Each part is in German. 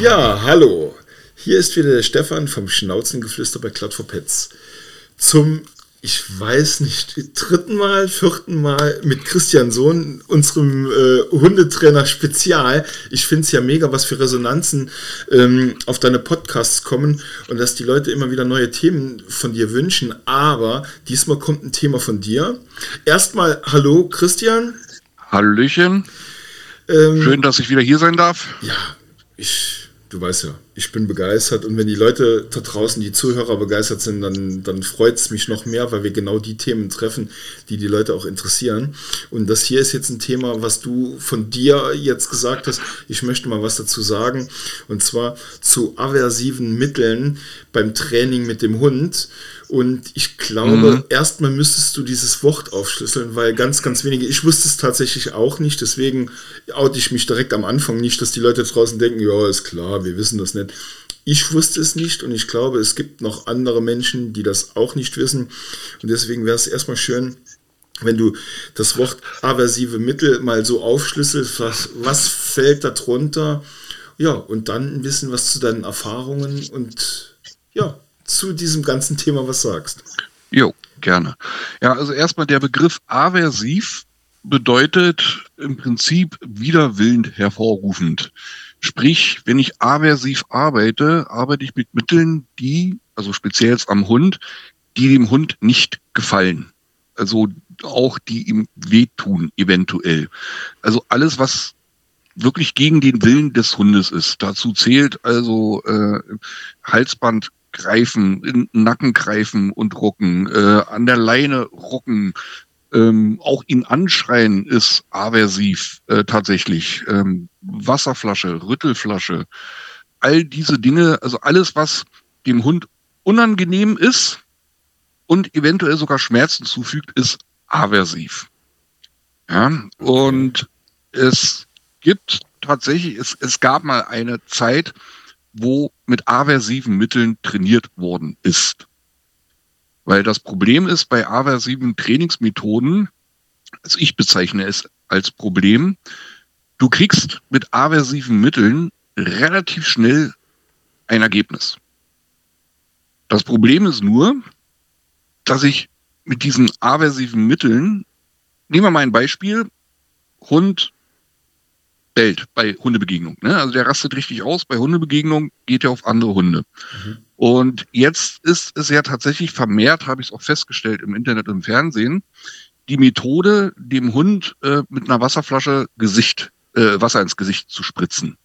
Ja, hallo. Hier ist wieder der Stefan vom Schnauzengeflüster bei Cloud for Pets. Zum ich weiß nicht, dritten Mal, vierten Mal mit Christian Sohn, unserem äh, Hundetrainer Spezial. Ich finde es ja mega, was für Resonanzen ähm, auf deine Podcasts kommen und dass die Leute immer wieder neue Themen von dir wünschen. Aber diesmal kommt ein Thema von dir. Erstmal, hallo Christian. Hallöchen. Ähm, Schön, dass ich wieder hier sein darf. Ja, ich du weißt ja, ich bin begeistert und wenn die Leute da draußen, die Zuhörer begeistert sind, dann, dann freut es mich noch mehr, weil wir genau die Themen treffen, die die Leute auch interessieren. Und das hier ist jetzt ein Thema, was du von dir jetzt gesagt hast. Ich möchte mal was dazu sagen und zwar zu aversiven Mitteln beim Training mit dem Hund. Und ich glaube, mhm. erstmal müsstest du dieses Wort aufschlüsseln, weil ganz, ganz wenige, ich wusste es tatsächlich auch nicht, deswegen oute ich mich direkt am Anfang nicht, dass die Leute draußen denken, ja, ist klar, wir wissen das nicht. Ich wusste es nicht und ich glaube, es gibt noch andere Menschen, die das auch nicht wissen. Und deswegen wäre es erstmal schön, wenn du das Wort aversive Mittel mal so aufschlüsselst, was, was fällt darunter? Ja, und dann ein bisschen was zu deinen Erfahrungen und ja, zu diesem ganzen Thema was sagst. Jo, gerne. Ja, also erstmal der Begriff aversiv bedeutet im Prinzip widerwillend hervorrufend. Sprich, wenn ich aversiv arbeite, arbeite ich mit Mitteln, die, also speziell am Hund, die dem Hund nicht gefallen. Also auch die ihm wehtun, eventuell. Also alles, was wirklich gegen den Willen des Hundes ist. Dazu zählt also äh, Halsband greifen, in Nacken greifen und rucken, äh, an der Leine rucken, ähm, auch ihn anschreien ist aversiv äh, tatsächlich. Ähm, Wasserflasche, Rüttelflasche, all diese Dinge, also alles, was dem Hund unangenehm ist und eventuell sogar Schmerzen zufügt, ist aversiv. Ja, und es gibt tatsächlich, es, es gab mal eine Zeit, wo mit aversiven Mitteln trainiert worden ist. Weil das Problem ist bei aversiven Trainingsmethoden, also ich bezeichne es als Problem, du kriegst mit aversiven Mitteln relativ schnell ein Ergebnis. Das Problem ist nur, dass ich mit diesen aversiven Mitteln, nehmen wir mal ein Beispiel, Hund bellt bei Hundebegegnung. Ne? Also der rastet richtig aus. Bei Hundebegegnung geht er auf andere Hunde. Mhm. Und jetzt ist es ja tatsächlich vermehrt, habe ich es auch festgestellt im Internet und im Fernsehen, die Methode, dem Hund äh, mit einer Wasserflasche Gesicht, äh, Wasser ins Gesicht zu spritzen.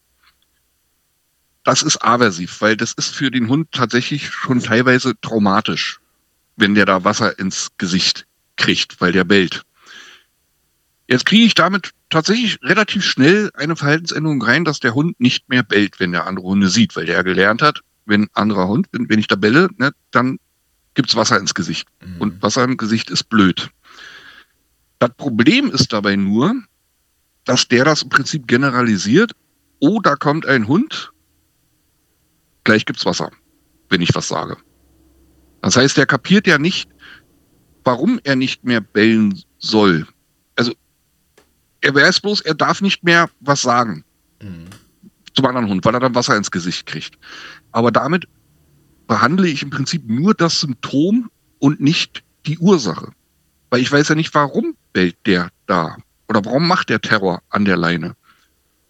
Das ist aversiv, weil das ist für den Hund tatsächlich schon teilweise traumatisch, wenn der da Wasser ins Gesicht kriegt, weil der bellt. Jetzt kriege ich damit tatsächlich relativ schnell eine Verhaltensänderung rein, dass der Hund nicht mehr bellt, wenn der andere Hunde sieht, weil der gelernt hat, wenn anderer Hund, wenn, wenn ich da belle, ne, dann gibt's Wasser ins Gesicht. Mhm. Und Wasser im Gesicht ist blöd. Das Problem ist dabei nur, dass der das im Prinzip generalisiert. Oh, da kommt ein Hund, gleich gibt's Wasser, wenn ich was sage. Das heißt, der kapiert ja nicht, warum er nicht mehr bellen soll. Also er weiß bloß, er darf nicht mehr was sagen mhm. Zum anderen Hund, weil er dann Wasser ins Gesicht kriegt. Aber damit behandle ich im Prinzip nur das Symptom und nicht die Ursache. Weil ich weiß ja nicht, warum bellt der da? Oder warum macht der Terror an der Leine?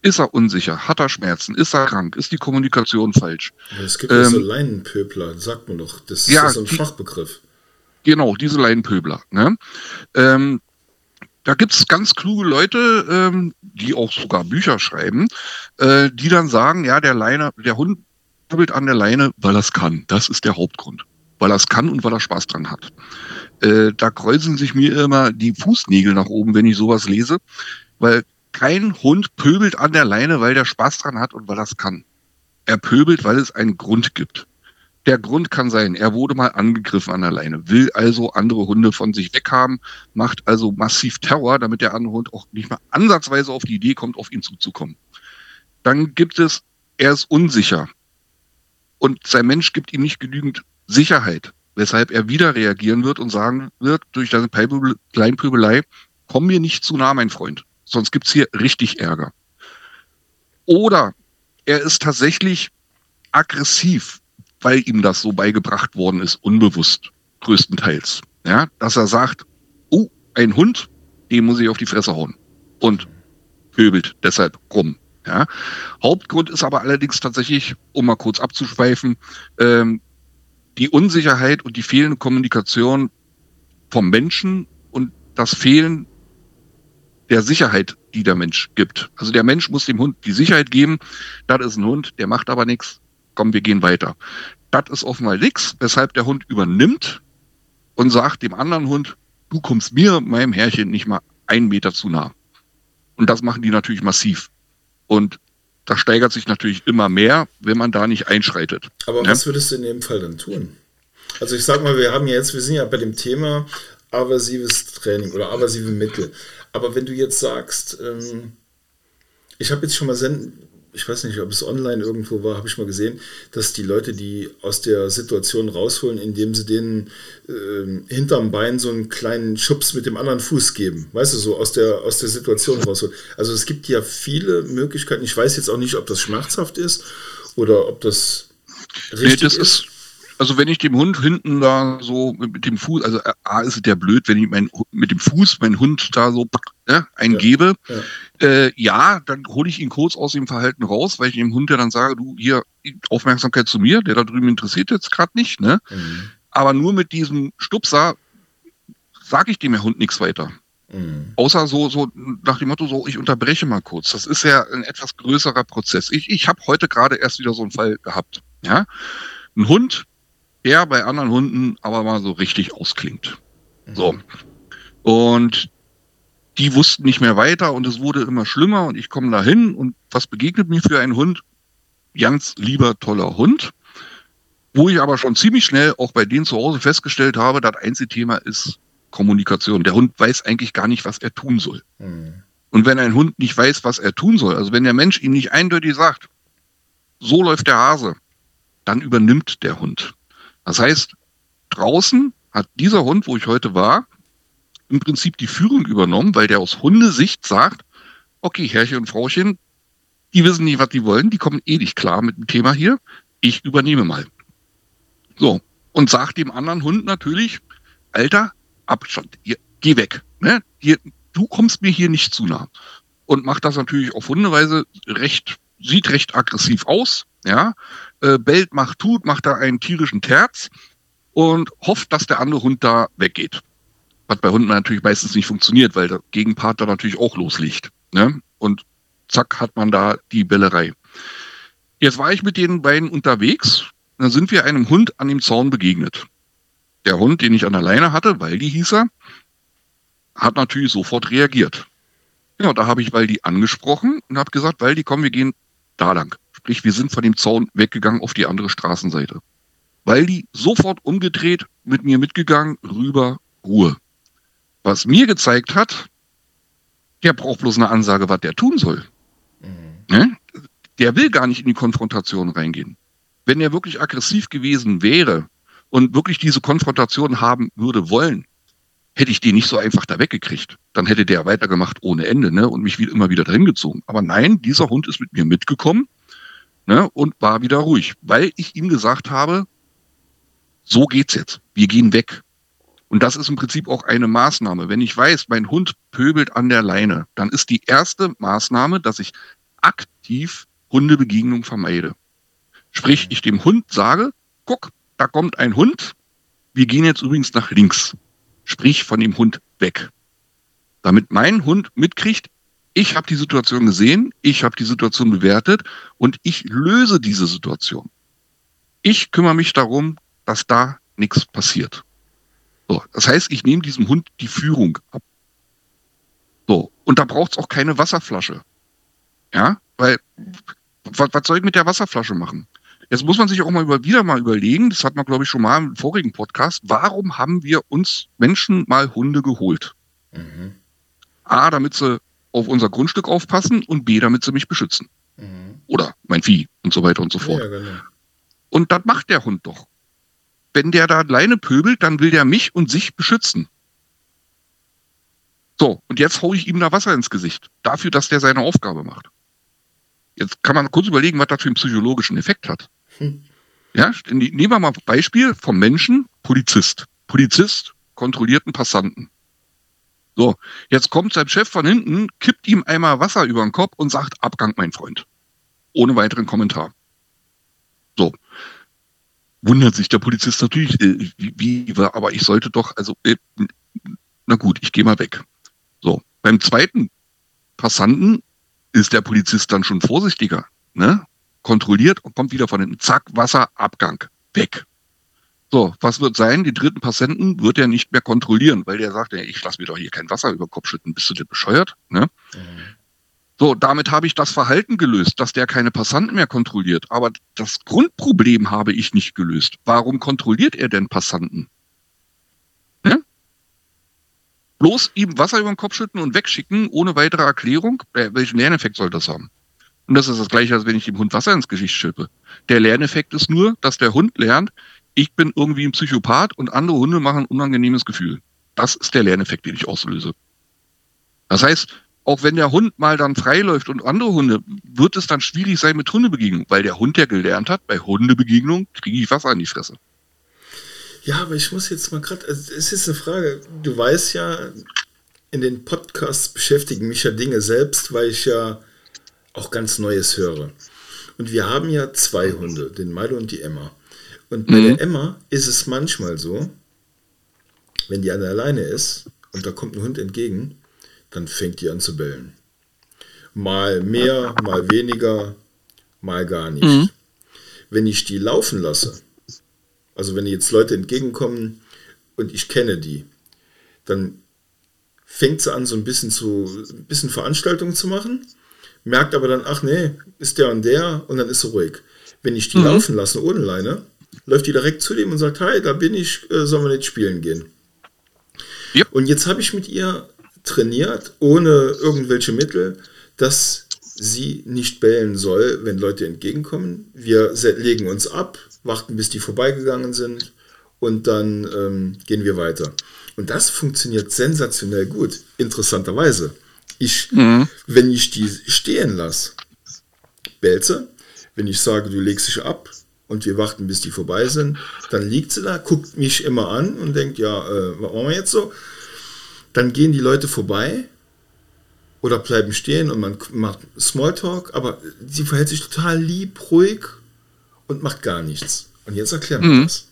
Ist er unsicher? Hat er Schmerzen? Ist er krank? Ist die Kommunikation falsch? es gibt ähm, ja so Leinenpöbler, sagt man doch. Das ja, ist so ein die, Fachbegriff. Genau, diese Leinenpöbler. Ne? Ähm, da gibt's ganz kluge Leute, ähm, die auch sogar Bücher schreiben, äh, die dann sagen, ja, der Leine, der Hund krabbelt an der Leine, weil er es kann. Das ist der Hauptgrund. Weil er es kann und weil er Spaß dran hat. Äh, da kreuzen sich mir immer die Fußnägel nach oben, wenn ich sowas lese, weil kein Hund pöbelt an der Leine, weil der Spaß dran hat und weil er es kann. Er pöbelt, weil es einen Grund gibt. Der Grund kann sein, er wurde mal angegriffen an der Leine, will also andere Hunde von sich weghaben, macht also massiv Terror, damit der andere Hund auch nicht mal ansatzweise auf die Idee kommt, auf ihn zuzukommen. Dann gibt es, er ist unsicher und sein Mensch gibt ihm nicht genügend Sicherheit, weshalb er wieder reagieren wird und sagen wird, durch deine Kleinpöbelei, komm mir nicht zu nah, mein Freund. sonst gibt's hier richtig Ärger. Oder er ist tatsächlich aggressiv, weil ihm das so beigebracht worden ist, unbewusst, größtenteils. Ja, dass er sagt, oh, ein Hund, dem muss ich auf die Fresse hauen. Und pöbelt deshalb rum. Ja. Hauptgrund ist aber allerdings tatsächlich, um mal kurz abzuschweifen, ähm, die Unsicherheit und die fehlende Kommunikation vom Menschen und das Fehlen der Sicherheit, die der Mensch gibt. Also der Mensch muss dem Hund die Sicherheit geben, das ist ein Hund, der macht aber nichts, komm, wir gehen weiter. Das ist offenbar nichts, weshalb der Hund übernimmt und sagt dem anderen Hund, du kommst mir, meinem Herrchen, nicht mal einen Meter zu nah. Und das machen die natürlich massiv. Und das steigert sich natürlich immer mehr, wenn man da nicht einschreitet. Aber ja? was würdest du in dem Fall dann tun? Also ich sag mal, wir haben ja jetzt, wir sind ja bei dem Thema aversives Training oder aversive Mittel. Aber wenn du jetzt sagst, ähm, ich habe jetzt schon mal Senden, ich weiß nicht, ob es online irgendwo war, habe ich mal gesehen, dass die Leute, die aus der Situation rausholen, indem sie denen äh, hinterm Bein so einen kleinen Schubs mit dem anderen Fuß geben. Weißt du, so aus der, aus der Situation rausholen. Also es gibt ja viele Möglichkeiten. Ich weiß jetzt auch nicht, ob das schmerzhaft ist oder ob das richtig nee, das ist. ist also wenn ich dem Hund hinten da so mit dem Fuß, also A ist es ja blöd, wenn ich mein, mit dem Fuß meinen Hund da so ne, eingebe. Ja, ja. Äh, ja dann hole ich ihn kurz aus dem Verhalten raus, weil ich dem Hund ja dann sage, du hier Aufmerksamkeit zu mir, der da drüben interessiert jetzt gerade nicht. Ne? Mhm. Aber nur mit diesem Stupser sage ich dem Hund nichts weiter. Mhm. Außer so, so nach dem Motto, so, ich unterbreche mal kurz. Das ist ja ein etwas größerer Prozess. Ich, ich habe heute gerade erst wieder so einen Fall gehabt. Ja? Ein Hund, der bei anderen Hunden aber mal so richtig ausklingt. Mhm. So. Und die wussten nicht mehr weiter und es wurde immer schlimmer und ich komme da hin und was begegnet mir für einen Hund? Ganz lieber, toller Hund. Wo ich aber schon ziemlich schnell auch bei denen zu Hause festgestellt habe, das einzige Thema ist Kommunikation. Der Hund weiß eigentlich gar nicht, was er tun soll. Mhm. Und wenn ein Hund nicht weiß, was er tun soll, also wenn der Mensch ihm nicht eindeutig sagt, so läuft der Hase, dann übernimmt der Hund. Das heißt, draußen hat dieser Hund, wo ich heute war, im Prinzip die Führung übernommen, weil der aus Hundesicht sagt, okay, Herrchen und Frauchen, die wissen nicht, was die wollen, die kommen eh nicht klar mit dem Thema hier, ich übernehme mal. So, und sagt dem anderen Hund natürlich, Alter, Abstand, hier, geh weg. Ne? Hier, du kommst mir hier nicht zu nah. Und macht das natürlich auf Hundeweise recht, sieht recht aggressiv aus, ja, äh, bellt, macht, tut, macht da einen tierischen Terz und hofft, dass der andere Hund da weggeht. Was bei Hunden natürlich meistens nicht funktioniert, weil der Gegenpart da natürlich auch loslegt. Ne? Und zack, hat man da die Bellerei. Jetzt war ich mit den beiden unterwegs, dann sind wir einem Hund an dem Zaun begegnet. Der Hund, den ich an der Leine hatte, Waldi hieß er, hat natürlich sofort reagiert. Ja, da habe ich Waldi angesprochen und habe gesagt, Waldi, komm, wir gehen da lang. Sprich, wir sind von dem Zaun weggegangen auf die andere Straßenseite. Weil die sofort umgedreht, mit mir mitgegangen, rüber, Ruhe. Was mir gezeigt hat, der braucht bloß eine Ansage, was der tun soll. Mhm. Ne? Der will gar nicht in die Konfrontation reingehen. Wenn er wirklich aggressiv gewesen wäre und wirklich diese Konfrontation haben würde wollen, hätte ich den nicht so einfach da weggekriegt. Dann hätte der weitergemacht ohne Ende ne? und mich immer wieder dahin gezogen. Aber nein, dieser Hund ist mit mir mitgekommen ne, und war wieder ruhig, weil ich ihm gesagt habe, so geht's jetzt. Wir gehen weg. Und das ist im Prinzip auch eine Maßnahme. Wenn ich weiß, mein Hund pöbelt an der Leine, dann ist die erste Maßnahme, dass ich aktiv Hundebegegnung vermeide. Sprich, ich dem Hund sage, guck, da kommt ein Hund, wir gehen jetzt übrigens nach links. Sprich, von dem Hund weg. Damit mein Hund mitkriegt, ich habe die Situation gesehen, ich habe die Situation bewertet und ich löse diese Situation. Ich kümmere mich darum, dass da nichts passiert. So, das heißt, ich nehme diesem Hund die Führung ab. So, und da braucht es auch keine Wasserflasche. Ja, weil was, was soll ich mit der Wasserflasche machen? Jetzt muss man sich auch mal über, wieder mal überlegen, das hat man, glaube ich, schon mal im vorigen Podcast, warum haben wir uns Menschen mal Hunde geholt? Mhm. A, damit sie auf unser Grundstück aufpassen und B, damit sie mich beschützen. Mhm. Oder mein Vieh und so weiter und so fort. Ja, genau. Und das macht der Hund doch. Wenn der da alleine pöbelt, dann will der mich und sich beschützen. So, und jetzt haue ich ihm da Wasser ins Gesicht. Dafür, dass der seine Aufgabe macht. Jetzt kann man kurz überlegen, was das für einen psychologischen Effekt hat. Hm. Ja, nehmen wir mal Beispiel vom Menschen, Polizist. Polizist kontrolliert einen Passanten. So, jetzt kommt sein Chef von hinten, kippt ihm einmal Wasser über den Kopf und sagt, Abgang, mein Freund. Ohne weiteren Kommentar. So. Wundert sich der Polizist natürlich, äh, wie, wie, aber ich sollte doch, also, äh, na gut, ich gehe mal weg. So, beim zweiten Passanten ist der Polizist dann schon vorsichtiger, ne? Kontrolliert und kommt wieder von hinten, zack, Wasser, Abgang, weg. So, was wird sein? Die dritten Patienten wird er nicht mehr kontrollieren, weil der sagt, ich lasse mir doch hier kein Wasser über den Kopf schütten. Bist du denn bescheuert? Ne? Mhm. So, damit habe ich das Verhalten gelöst, dass der keine Passanten mehr kontrolliert. Aber das Grundproblem habe ich nicht gelöst. Warum kontrolliert er denn Passanten? Ne? Bloß ihm Wasser über den Kopf schütten und wegschicken, ohne weitere Erklärung? Äh, welchen Lerneffekt soll das haben? Und das ist das gleiche, als wenn ich dem Hund Wasser ins Gesicht schippe. Der Lerneffekt ist nur, dass der Hund lernt, ich bin irgendwie ein Psychopath und andere Hunde machen ein unangenehmes Gefühl. Das ist der Lerneffekt, den ich auslöse. Das heißt, auch wenn der Hund mal dann freiläuft und andere Hunde, wird es dann schwierig sein mit Hundebegegnung, weil der Hund ja gelernt hat, bei Hundebegegnung kriege ich Wasser an die Fresse. Ja, aber ich muss jetzt mal gerade, also es ist eine Frage, du weißt ja, in den Podcasts beschäftigen mich ja Dinge selbst, weil ich ja auch ganz Neues höre. Und wir haben ja zwei Hunde, den Milo und die Emma. Und bei mhm. der Emma ist es manchmal so, wenn die an der Leine ist und da kommt ein Hund entgegen, dann fängt die an zu bellen. Mal mehr, mal weniger, mal gar nicht. Mhm. Wenn ich die laufen lasse, also wenn jetzt Leute entgegenkommen und ich kenne die, dann fängt sie an, so ein bisschen zu, ein bisschen Veranstaltungen zu machen, merkt aber dann, ach nee, ist der und der und dann ist sie ruhig. Wenn ich die mhm. laufen lasse ohne Leine, läuft die direkt zu dem und sagt, hi, da bin ich, äh, sollen wir nicht spielen gehen. Yep. Und jetzt habe ich mit ihr trainiert, ohne irgendwelche Mittel, dass sie nicht bellen soll, wenn Leute entgegenkommen. Wir legen uns ab, warten, bis die vorbeigegangen sind und dann ähm, gehen wir weiter. Und das funktioniert sensationell gut, interessanterweise. Ich, mhm. Wenn ich die stehen lasse, belze, wenn ich sage, du legst dich ab, und wir warten, bis die vorbei sind. Dann liegt sie da, guckt mich immer an und denkt, ja, äh, was machen wir jetzt so? Dann gehen die Leute vorbei oder bleiben stehen und man macht Smalltalk, aber sie verhält sich total lieb, ruhig und macht gar nichts. Und jetzt erklären wir mhm. das.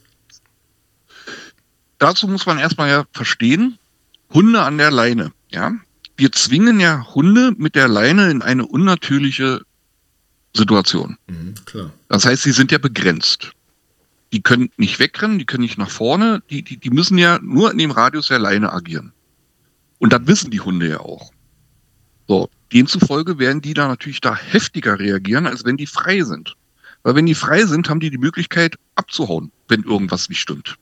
Dazu muss man erstmal ja verstehen, Hunde an der Leine, ja. Wir zwingen ja Hunde mit der Leine in eine unnatürliche Situation. Mhm, das heißt, sie sind ja begrenzt. Die können nicht wegrennen, die können nicht nach vorne, die, die, die müssen ja nur in dem Radius der Leine agieren. Und das wissen die Hunde ja auch. So, demzufolge werden die da natürlich da heftiger reagieren, als wenn die frei sind. Weil wenn die frei sind, haben die die Möglichkeit abzuhauen, wenn irgendwas nicht stimmt.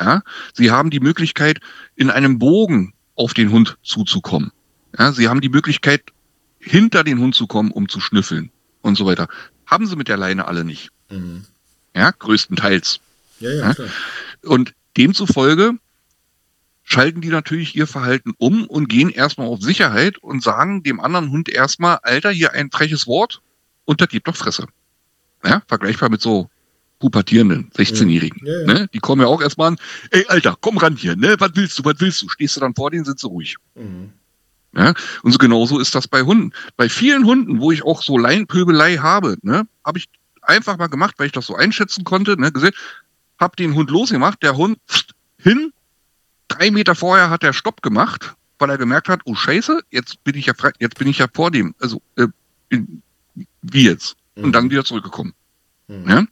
Ja? Sie haben die Möglichkeit, in einem Bogen auf den Hund zuzukommen. Ja? Sie haben die Möglichkeit, hinter den Hund zu kommen, um zu schnüffeln und so weiter. Haben sie mit der Leine alle nicht. Mhm. Ja, größtenteils. Ja, ja, ja? Und demzufolge schalten die natürlich ihr Verhalten um und gehen erstmal auf Sicherheit und sagen dem anderen Hund erstmal, Alter, hier ein freches Wort und da gibt doch Fresse. Ja, vergleichbar mit so pubertierenden 16-Jährigen. Ja, ja. ne? Die kommen ja auch erstmal an, ey, Alter, komm ran hier, ne? Was willst du, was willst du? Stehst du dann vor denen, sind sie ruhig. Mhm. Ja, und so genauso ist das bei Hunden. Bei vielen Hunden, wo ich auch so Leinpöbelei habe, ne, habe ich einfach mal gemacht, weil ich das so einschätzen konnte, ne, gesehen, hab den Hund losgemacht, der Hund pst, hin, drei Meter vorher hat er Stopp gemacht, weil er gemerkt hat, oh Scheiße, jetzt bin ich ja frei, jetzt bin ich ja vor dem, also äh, in, wie jetzt? Und mhm. dann wieder zurückgekommen. Mhm. Ja?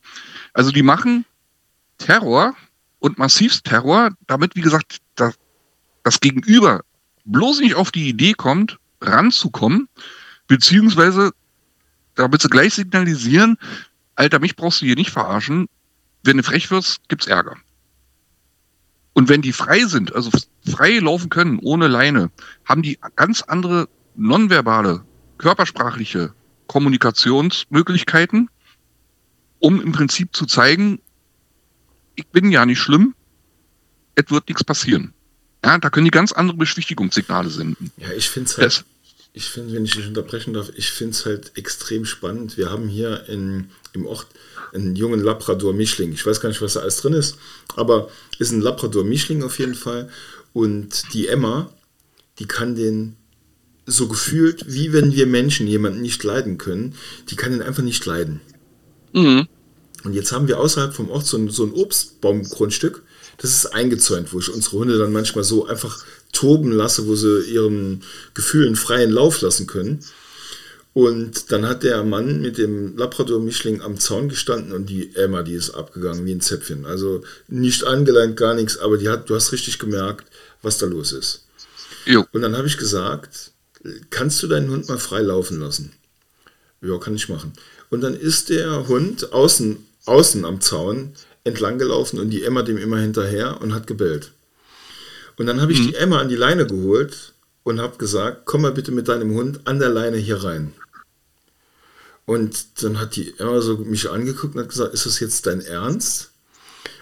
Also die machen Terror und massivst Terror, damit, wie gesagt, das, das Gegenüber bloß nicht auf die Idee kommt, ranzukommen, beziehungsweise damit sie gleich signalisieren, Alter, mich brauchst du hier nicht verarschen, wenn du frech wirst, gibt's Ärger. Und wenn die frei sind, also frei laufen können, ohne Leine, haben die ganz andere nonverbale, körpersprachliche Kommunikationsmöglichkeiten, um im Prinzip zu zeigen, ich bin ja nicht schlimm, es wird nichts passieren. Ja, da können die ganz andere Beschwichtigungssignale senden. Ja, ich finde es halt, ich finde, wenn ich dich unterbrechen darf, ich finde es halt extrem spannend. Wir haben hier in, im Ort einen jungen Labrador-Mischling. Ich weiß gar nicht, was da alles drin ist, aber ist ein Labrador-Mischling auf jeden Fall. Und die Emma, die kann den so gefühlt, wie wenn wir Menschen jemanden nicht leiden können, die kann den einfach nicht leiden. Mhm. Und jetzt haben wir außerhalb vom Ort so ein, so ein Obstbaumgrundstück, das ist eingezäunt, wo ich unsere Hunde dann manchmal so einfach toben lasse, wo sie ihren Gefühlen freien Lauf lassen können. Und dann hat der Mann mit dem Labrador-Mischling am Zaun gestanden und die Emma, die ist abgegangen wie ein Zäpfchen. Also nicht angeleint, gar nichts, aber die hat, du hast richtig gemerkt, was da los ist. Jo. Und dann habe ich gesagt, kannst du deinen Hund mal frei laufen lassen? Ja, kann ich machen. Und dann ist der Hund außen, außen am Zaun entlang gelaufen und die Emma dem immer hinterher und hat gebellt. Und dann habe ich mhm. die Emma an die Leine geholt und habe gesagt, komm mal bitte mit deinem Hund an der Leine hier rein. Und dann hat die Emma so mich angeguckt und hat gesagt, ist das jetzt dein Ernst?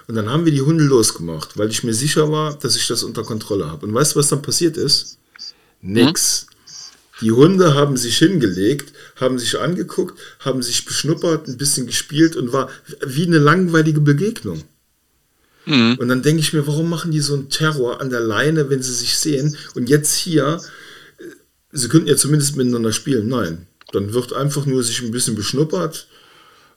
Und dann haben wir die Hunde losgemacht, weil ich mir sicher war, dass ich das unter Kontrolle habe. Und weißt du, was dann passiert ist? Nix. Mhm. Die Hunde haben sich hingelegt, haben sich angeguckt, haben sich beschnuppert, ein bisschen gespielt und war wie eine langweilige Begegnung. Mhm. Und dann denke ich mir, warum machen die so einen Terror an der Leine, wenn sie sich sehen? Und jetzt hier, äh, sie könnten ja zumindest miteinander spielen. Nein, dann wird einfach nur sich ein bisschen beschnuppert.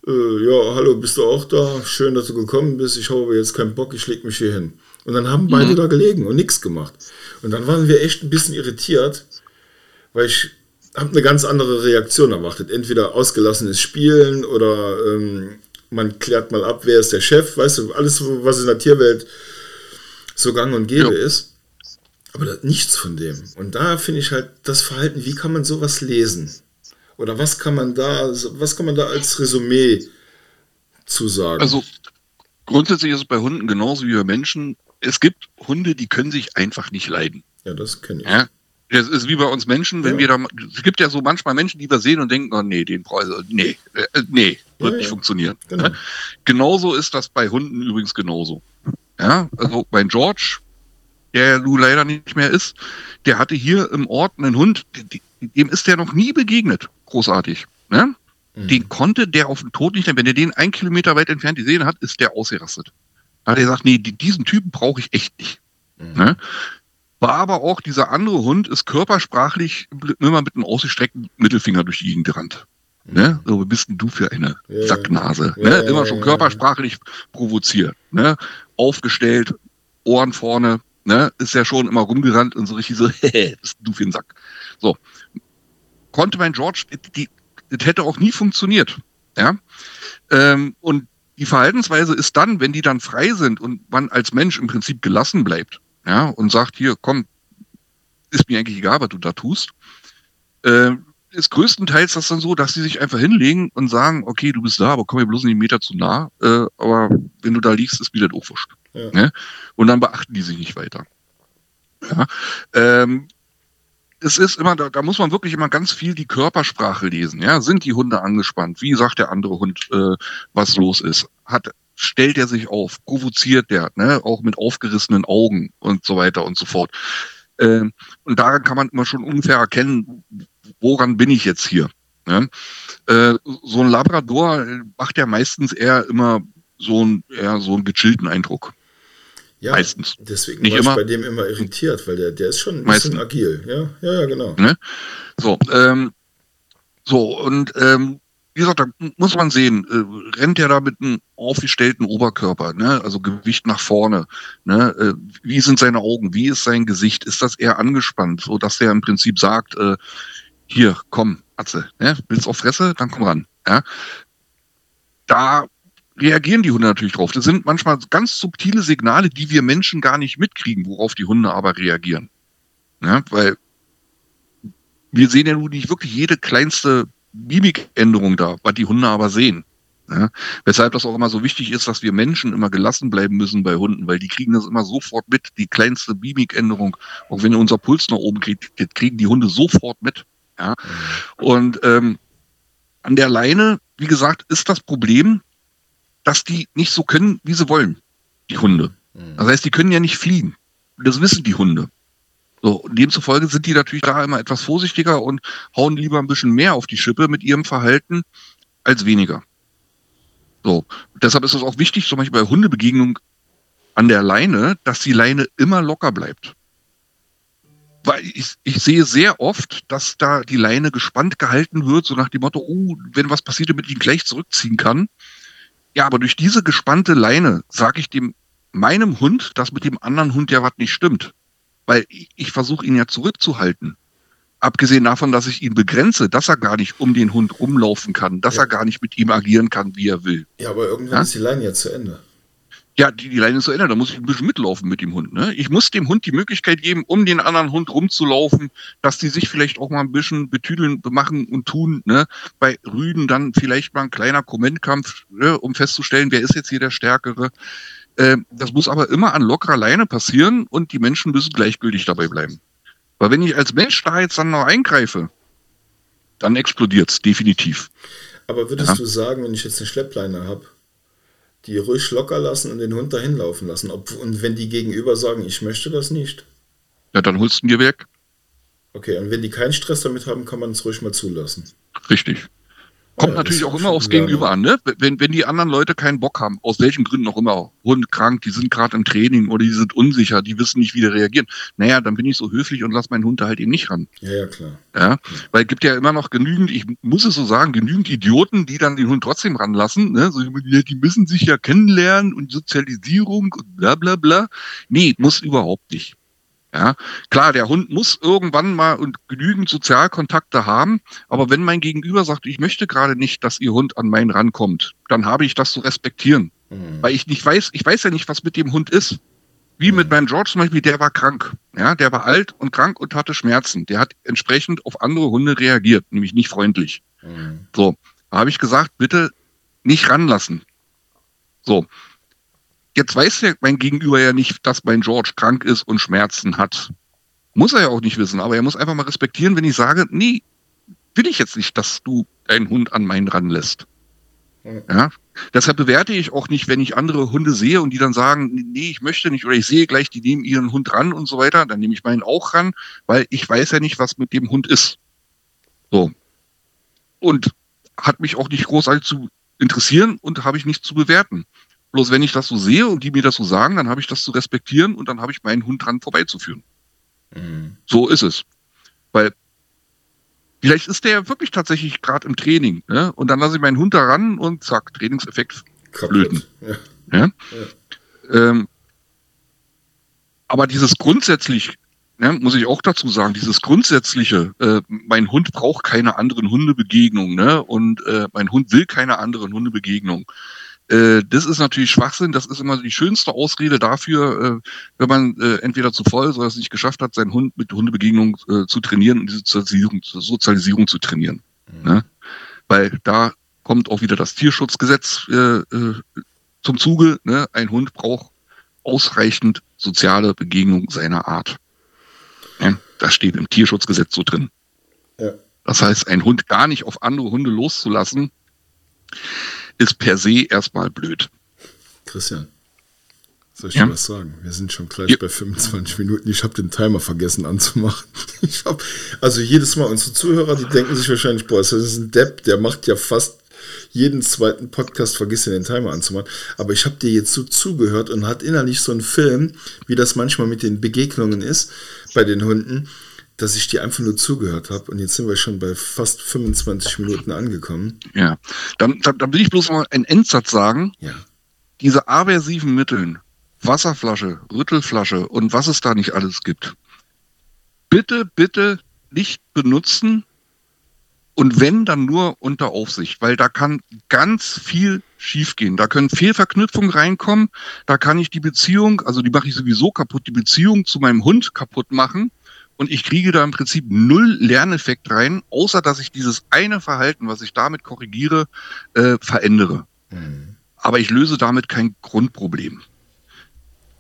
Äh, ja, hallo, bist du auch da? Schön, dass du gekommen bist. Ich habe jetzt keinen Bock, ich leg mich hier hin. Und dann haben beide mhm. da gelegen und nichts gemacht. Und dann waren wir echt ein bisschen irritiert, weil ich habe eine ganz andere Reaktion erwartet. Entweder ausgelassenes Spielen oder ähm, man klärt mal ab, wer ist der Chef, weißt du, alles, was in der Tierwelt so gang und gäbe ja. ist. Aber das, nichts von dem. Und da finde ich halt das Verhalten, wie kann man sowas lesen? Oder was kann man da, was kann man da als Resümee zu sagen? Also grundsätzlich ist es bei Hunden genauso wie bei Menschen. Es gibt Hunde, die können sich einfach nicht leiden. Ja, das kenne ich. Ja, das ist wie bei uns Menschen, wenn ja. wir da, es gibt ja so manchmal Menschen, die wir sehen und denken, oh nee, den Preis, nee, äh, nee, wird ja, nicht ja. funktionieren. Genau. genauso ist das bei Hunden übrigens genauso. Ja, also bei George, der nun leider nicht mehr ist, der hatte hier im Ort einen Hund, dem ist der noch nie begegnet. Großartig. Ne? Mhm. Den konnte der auf den Tod nicht, wenn er den ein Kilometer weit entfernt gesehen hat, ist der ausgerastet. Da hat er gesagt, nee, diesen Typen brauche ich echt nicht. Mhm. Ne? War aber auch, dieser andere Hund ist körpersprachlich immer mit einem ausgestreckten Mittelfinger durch die Gegend gerannt. Ne? So, was bist denn du für eine ja, Sacknase? Ja, ne? Immer schon körpersprachlich provoziert. Ne? Aufgestellt, Ohren vorne, ne? ist ja schon immer rumgerannt und so richtig so, hä, bist du für ein Sack. So. Konnte mein George, die, das hätte auch nie funktioniert. Ja. Ähm, und die Verhaltensweise ist dann, wenn die dann frei sind und man als Mensch im Prinzip gelassen bleibt, ja, und sagt, hier, komm, ist mir eigentlich egal, was du da tust, äh, ist größtenteils das dann so, dass sie sich einfach hinlegen und sagen, okay, du bist da, aber komm mir bloß nicht einen Meter zu nah, äh, aber wenn du da liegst, ist wieder doof wurscht. Ja. Ne? Und dann beachten die sich nicht weiter. Ja, ähm, es ist immer, da, da, muss man wirklich immer ganz viel die Körpersprache lesen. Ja, sind die Hunde angespannt? Wie sagt der andere Hund, äh, was los ist? Hat stellt er sich auf, provoziert der, ne, auch mit aufgerissenen Augen und so weiter und so fort. Ähm, und daran kann man immer schon ungefähr erkennen, woran bin ich jetzt hier. Ne? Äh, so ein Labrador macht ja meistens eher immer so einen, eher so einen gechillten Eindruck. Ja, meistens. Deswegen Nicht war ich immer. bei dem immer irritiert, weil der, der ist schon ein bisschen agil. Ja, ja, ja genau. Ne? So, ähm, so, und ähm, wie gesagt, da muss man sehen, äh, rennt er da mit einem aufgestellten Oberkörper, ne? also Gewicht nach vorne, ne? Äh, wie sind seine Augen, wie ist sein Gesicht, ist das eher angespannt, so dass er im Prinzip sagt, äh, hier, komm, Atze, ne? willst auf Fresse, dann komm ran. Ja? Da reagieren die Hunde natürlich drauf. Das sind manchmal ganz subtile Signale, die wir Menschen gar nicht mitkriegen, worauf die Hunde aber reagieren. Ja? Weil wir sehen ja nun nicht wirklich jede kleinste Mimikänderung da, was die Hunde aber sehen. Ja, weshalb das auch immer so wichtig ist, dass wir Menschen immer gelassen bleiben müssen bei Hunden, weil die kriegen das immer sofort mit, die kleinste Mimikänderung. Auch wenn unser Puls nach oben geht, kriegen die Hunde sofort mit. Ja. Und ähm, an der Leine, wie gesagt, ist das Problem, dass die nicht so können, wie sie wollen, die Hunde. Mhm. Das heißt, die können ja nicht fliehen. Das wissen die Hunde. So, demzufolge sind die natürlich da immer etwas vorsichtiger und hauen lieber ein bisschen mehr auf die Schippe mit ihrem Verhalten als weniger. So, deshalb ist es auch wichtig, zum Beispiel bei Hundebegegnung an der Leine, dass die Leine immer locker bleibt. Weil ich, ich sehe sehr oft, dass da die Leine gespannt gehalten wird, so nach dem Motto, oh, wenn was passiert, damit ich ihn gleich zurückziehen kann. Ja, aber durch diese gespannte Leine sage ich dem meinem Hund, dass mit dem anderen Hund ja was nicht stimmt. Weil ich, ich versuche ihn ja zurückzuhalten. Abgesehen davon, dass ich ihn begrenze, dass er gar nicht um den Hund rumlaufen kann, dass ja. er gar nicht mit ihm agieren kann, wie er will. Ja, aber irgendwann ja? ist die Leine ja zu Ende. Ja, die, die Leine ist zu Ende, da muss ich ein bisschen mitlaufen mit dem Hund. Ne? Ich muss dem Hund die Möglichkeit geben, um den anderen Hund rumzulaufen, dass die sich vielleicht auch mal ein bisschen betüdeln, machen und tun. Ne? Bei Rüden dann vielleicht mal ein kleiner Kommentkampf, ne? um festzustellen, wer ist jetzt hier der Stärkere. Äh, das muss aber immer an lockerer Leine passieren und die Menschen müssen gleichgültig dabei bleiben. Weil wenn ich als Mensch da jetzt dann noch eingreife, dann explodiert's definitiv. Aber würdest ja? du sagen, wenn ich jetzt eine Schleppleine habe, die ruhig locker lassen und den Hund dahin laufen lassen? Ob, und wenn die gegenüber sagen, ich möchte das nicht? Ja, dann holst du ihn dir weg. Okay, und wenn die keinen Stress damit haben, kann man es ruhig mal zulassen. Richtig. Kommt ja, natürlich auch immer aufs Gegenüber an, ne? Wenn, wenn die anderen Leute keinen Bock haben, aus welchen Gründen auch immer, Hund krank, die sind gerade im Training oder die sind unsicher, die wissen nicht, wie die reagieren. Naja, dann bin ich so höflich und lass meinen Hund da halt eben nicht ran. Ja, ja, klar. Ja, weil es gibt ja immer noch genügend, ich muss es so sagen, genügend Idioten, die dann den Hund trotzdem ranlassen, ne? So, die müssen sich ja kennenlernen und Sozialisierung und bla bla bla. Nee, muss überhaupt nicht. Ja, klar, der Hund muss irgendwann mal und genügend Sozialkontakte haben, aber wenn mein Gegenüber sagt, ich möchte gerade nicht, dass ihr Hund an meinen rankommt, dann habe ich das zu respektieren. Mhm. Weil ich nicht weiß, ich weiß ja nicht, was mit dem Hund ist. Wie mhm. mit meinem George zum Beispiel, der war krank. Ja, der war alt und krank und hatte Schmerzen. Der hat entsprechend auf andere Hunde reagiert, nämlich nicht freundlich. Mhm. So, da habe ich gesagt, bitte nicht ranlassen. So, Jetzt weiß ja mein Gegenüber ja nicht, dass mein George krank ist und Schmerzen hat. Muss er ja auch nicht wissen, aber er muss einfach mal respektieren, wenn ich sage, nee, will ich jetzt nicht, dass du deinen Hund an meinen ranlässt. Ja. Deshalb bewerte ich auch nicht, wenn ich andere Hunde sehe und die dann sagen, nee, ich möchte nicht, oder ich sehe gleich, die nehmen ihren Hund ran und so weiter, dann nehme ich meinen auch ran, weil ich weiß ja nicht, was mit dem Hund ist. So. Und hat mich auch nicht großartig zu interessieren und habe ich nicht zu bewerten. Bloß wenn ich das so sehe und die mir das so sagen, dann habe ich das zu respektieren und dann habe ich meinen Hund dran vorbeizuführen. Mhm. So ist es. Weil vielleicht ist der wirklich tatsächlich gerade im Training. Ne? Und dann lasse ich meinen Hund da ran und zack, Trainingseffekt flöten. Ja. Ja? Ja. Ähm, aber dieses grundsätzlich, ne, muss ich auch dazu sagen, dieses grundsätzliche, äh, mein Hund braucht keine anderen Hundebegegnungen ne? und äh, mein Hund will keine anderen Hundebegegnungen. Äh, das ist natürlich Schwachsinn. Das ist immer die schönste Ausrede dafür, äh, wenn man äh, entweder zu voll oder es nicht geschafft hat, seinen Hund mit Hundebegegnung äh, zu trainieren und die Sozialisierung, Sozialisierung zu trainieren. Mhm. Ne? Weil da kommt auch wieder das Tierschutzgesetz äh, äh, zum Zuge. Ne? Ein Hund braucht ausreichend soziale Begegnung seiner Art. Ja? Das steht im Tierschutzgesetz so drin. Ja. Das heißt, ein Hund gar nicht auf andere Hunde loszulassen, ist per se erstmal blöd. Christian, soll ich ja? dir was sagen? Wir sind schon gleich ja. bei 25 Minuten. Ich habe den Timer vergessen anzumachen. Ich hab, also jedes Mal unsere Zuhörer, die denken sich wahrscheinlich, boah, das ist ein Depp, der macht ja fast jeden zweiten Podcast vergisst den Timer anzumachen. Aber ich habe dir jetzt so zugehört und hat innerlich so einen Film, wie das manchmal mit den Begegnungen ist bei den Hunden dass ich dir einfach nur zugehört habe und jetzt sind wir schon bei fast 25 Minuten angekommen. Ja, dann, dann, dann will ich bloß mal einen Endsatz sagen. Ja. Diese aversiven Mitteln, Wasserflasche, Rüttelflasche und was es da nicht alles gibt, bitte, bitte nicht benutzen und wenn, dann nur unter Aufsicht, weil da kann ganz viel schiefgehen. Da können Fehlverknüpfungen reinkommen, da kann ich die Beziehung, also die mache ich sowieso kaputt, die Beziehung zu meinem Hund kaputt machen und ich kriege da im Prinzip null Lerneffekt rein, außer dass ich dieses eine Verhalten, was ich damit korrigiere, äh, verändere. Mhm. Aber ich löse damit kein Grundproblem.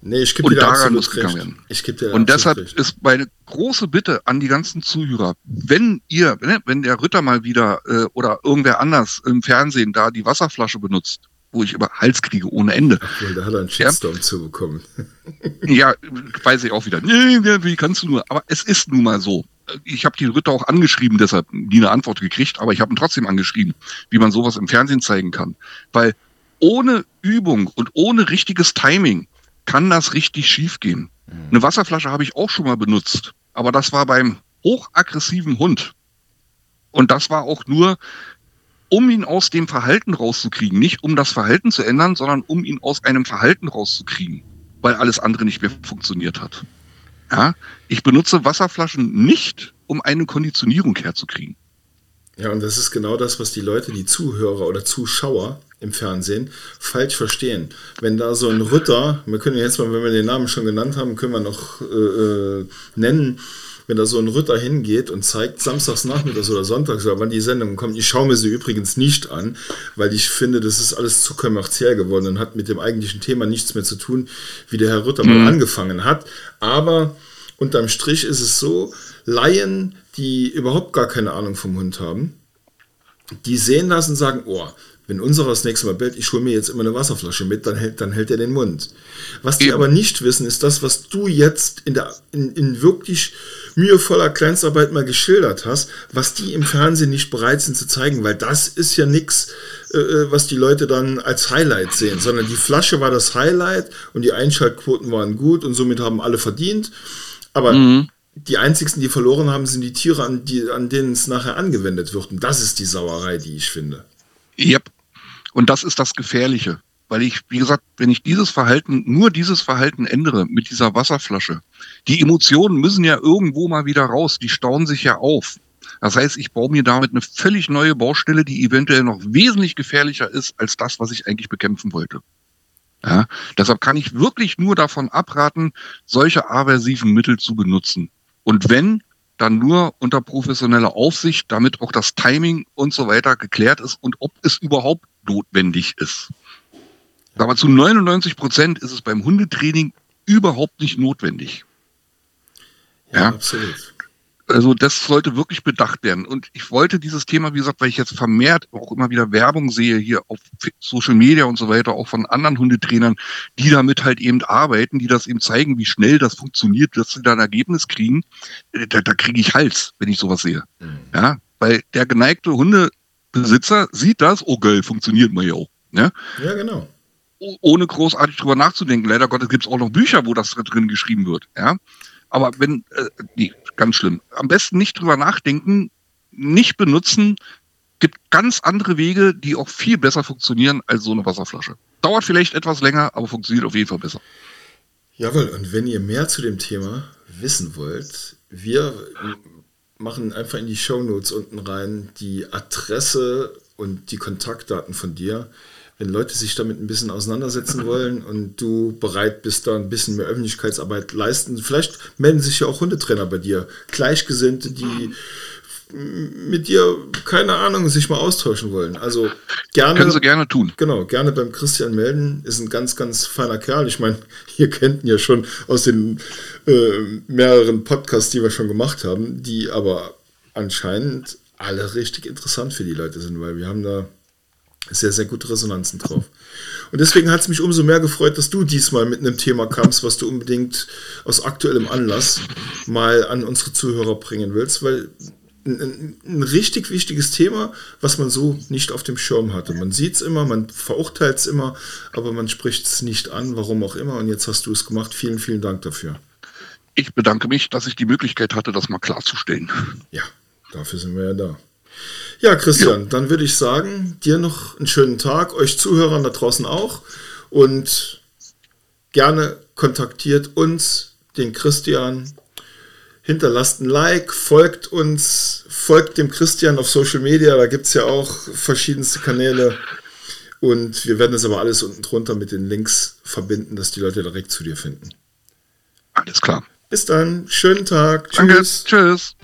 Nee, ich gebe dir daran muss gegangen werden. Ich gebe dir Und deshalb recht. ist meine große Bitte an die ganzen Zuhörer, wenn ihr, ne, wenn der Ritter mal wieder äh, oder irgendwer anders im Fernsehen da die Wasserflasche benutzt, wo ich über Hals kriege ohne Ende. Ach, da hat er einen Shitstorm ja. zu bekommen. ja, weiß ich auch wieder. Nee, wie kannst du nur? Aber es ist nun mal so. Ich habe die Ritter auch angeschrieben, deshalb nie eine Antwort gekriegt, aber ich habe ihn trotzdem angeschrieben, wie man sowas im Fernsehen zeigen kann. Weil ohne Übung und ohne richtiges Timing kann das richtig schief gehen. Mhm. Eine Wasserflasche habe ich auch schon mal benutzt, aber das war beim hochaggressiven Hund. Und das war auch nur, um ihn aus dem Verhalten rauszukriegen. Nicht um das Verhalten zu ändern, sondern um ihn aus einem Verhalten rauszukriegen, weil alles andere nicht mehr funktioniert hat. Ja, ich benutze Wasserflaschen nicht, um eine Konditionierung herzukriegen. Ja, und das ist genau das, was die Leute, die Zuhörer oder Zuschauer im Fernsehen falsch verstehen. Wenn da so ein Ritter, wir können jetzt mal, wenn wir den Namen schon genannt haben, können wir noch äh, äh nennen, wenn da so ein Ritter hingeht und zeigt samstags nachmittags oder sonntags oder wann die Sendung kommt. Ich schaue mir sie übrigens nicht an, weil ich finde, das ist alles zu kommerziell geworden und hat mit dem eigentlichen Thema nichts mehr zu tun, wie der Herr Ritter mhm. mal angefangen hat. Aber unterm Strich ist es so, Laien, die überhaupt gar keine Ahnung vom Hund haben, die sehen das und sagen, oh, wenn unserer das nächste Mal bellt, ich hole mir jetzt immer eine Wasserflasche mit, dann hält, dann hält er den Mund. Was die Eben. aber nicht wissen, ist das, was du jetzt in, der, in, in wirklich mühevoller Kleinstarbeit mal geschildert hast, was die im Fernsehen nicht bereit sind zu zeigen, weil das ist ja nichts, äh, äh, was die Leute dann als Highlight sehen, sondern die Flasche war das Highlight und die Einschaltquoten waren gut und somit haben alle verdient. Aber mhm. die einzigsten, die verloren haben, sind die Tiere, an, die, an denen es nachher angewendet wird. Und das ist die Sauerei, die ich finde. Und das ist das Gefährliche. Weil ich, wie gesagt, wenn ich dieses Verhalten, nur dieses Verhalten ändere mit dieser Wasserflasche, die Emotionen müssen ja irgendwo mal wieder raus, die stauen sich ja auf. Das heißt, ich baue mir damit eine völlig neue Baustelle, die eventuell noch wesentlich gefährlicher ist als das, was ich eigentlich bekämpfen wollte. Ja, deshalb kann ich wirklich nur davon abraten, solche aversiven Mittel zu benutzen. Und wenn, dann nur unter professioneller Aufsicht, damit auch das Timing und so weiter geklärt ist und ob es überhaupt notwendig ist. Aber zu 99 Prozent ist es beim Hundetraining überhaupt nicht notwendig. Ja, ja, absolut. Also das sollte wirklich bedacht werden. Und ich wollte dieses Thema, wie gesagt, weil ich jetzt vermehrt auch immer wieder Werbung sehe hier auf Social Media und so weiter, auch von anderen Hundetrainern, die damit halt eben arbeiten, die das eben zeigen, wie schnell das funktioniert, dass sie da ein Ergebnis kriegen, äh, da, da kriege ich Hals, wenn ich sowas sehe. Mhm. Ja, weil der geneigte Hundebesitzer sieht das, oh geil, funktioniert mal ja auch. Ja, ja genau ohne großartig drüber nachzudenken. Leider Gottes gibt es auch noch Bücher, wo das drin geschrieben wird. Ja, aber wenn, äh, nee, ganz schlimm. Am besten nicht drüber nachdenken, nicht benutzen. Gibt ganz andere Wege, die auch viel besser funktionieren als so eine Wasserflasche. Dauert vielleicht etwas länger, aber funktioniert auf jeden Fall besser. Jawohl, und wenn ihr mehr zu dem Thema wissen wollt, wir machen einfach in die Show Notes unten rein die Adresse und die Kontaktdaten von dir. Wenn Leute sich damit ein bisschen auseinandersetzen wollen und du bereit bist, da ein bisschen mehr Öffentlichkeitsarbeit leisten, vielleicht melden sich ja auch Hundetrainer bei dir, Gleichgesinnte, die mit dir, keine Ahnung, sich mal austauschen wollen. Also gerne. Können sie gerne tun. Genau, gerne beim Christian melden. Ist ein ganz, ganz feiner Kerl. Ich meine, ihr kennt ihn ja schon aus den äh, mehreren Podcasts, die wir schon gemacht haben, die aber anscheinend alle richtig interessant für die Leute sind, weil wir haben da sehr, sehr gute Resonanzen drauf. Und deswegen hat es mich umso mehr gefreut, dass du diesmal mit einem Thema kamst, was du unbedingt aus aktuellem Anlass mal an unsere Zuhörer bringen willst, weil ein, ein richtig wichtiges Thema, was man so nicht auf dem Schirm hatte. Man sieht es immer, man verurteilt es immer, aber man spricht es nicht an, warum auch immer. Und jetzt hast du es gemacht. Vielen, vielen Dank dafür. Ich bedanke mich, dass ich die Möglichkeit hatte, das mal klarzustellen. Ja, dafür sind wir ja da. Ja, Christian, ja. dann würde ich sagen, dir noch einen schönen Tag, euch Zuhörern da draußen auch und gerne kontaktiert uns, den Christian, hinterlasst ein Like, folgt uns, folgt dem Christian auf Social Media, da gibt es ja auch verschiedenste Kanäle. Und wir werden das aber alles unten drunter mit den Links verbinden, dass die Leute direkt zu dir finden. Alles klar. Bis dann, schönen Tag. Danke. Tschüss. Tschüss.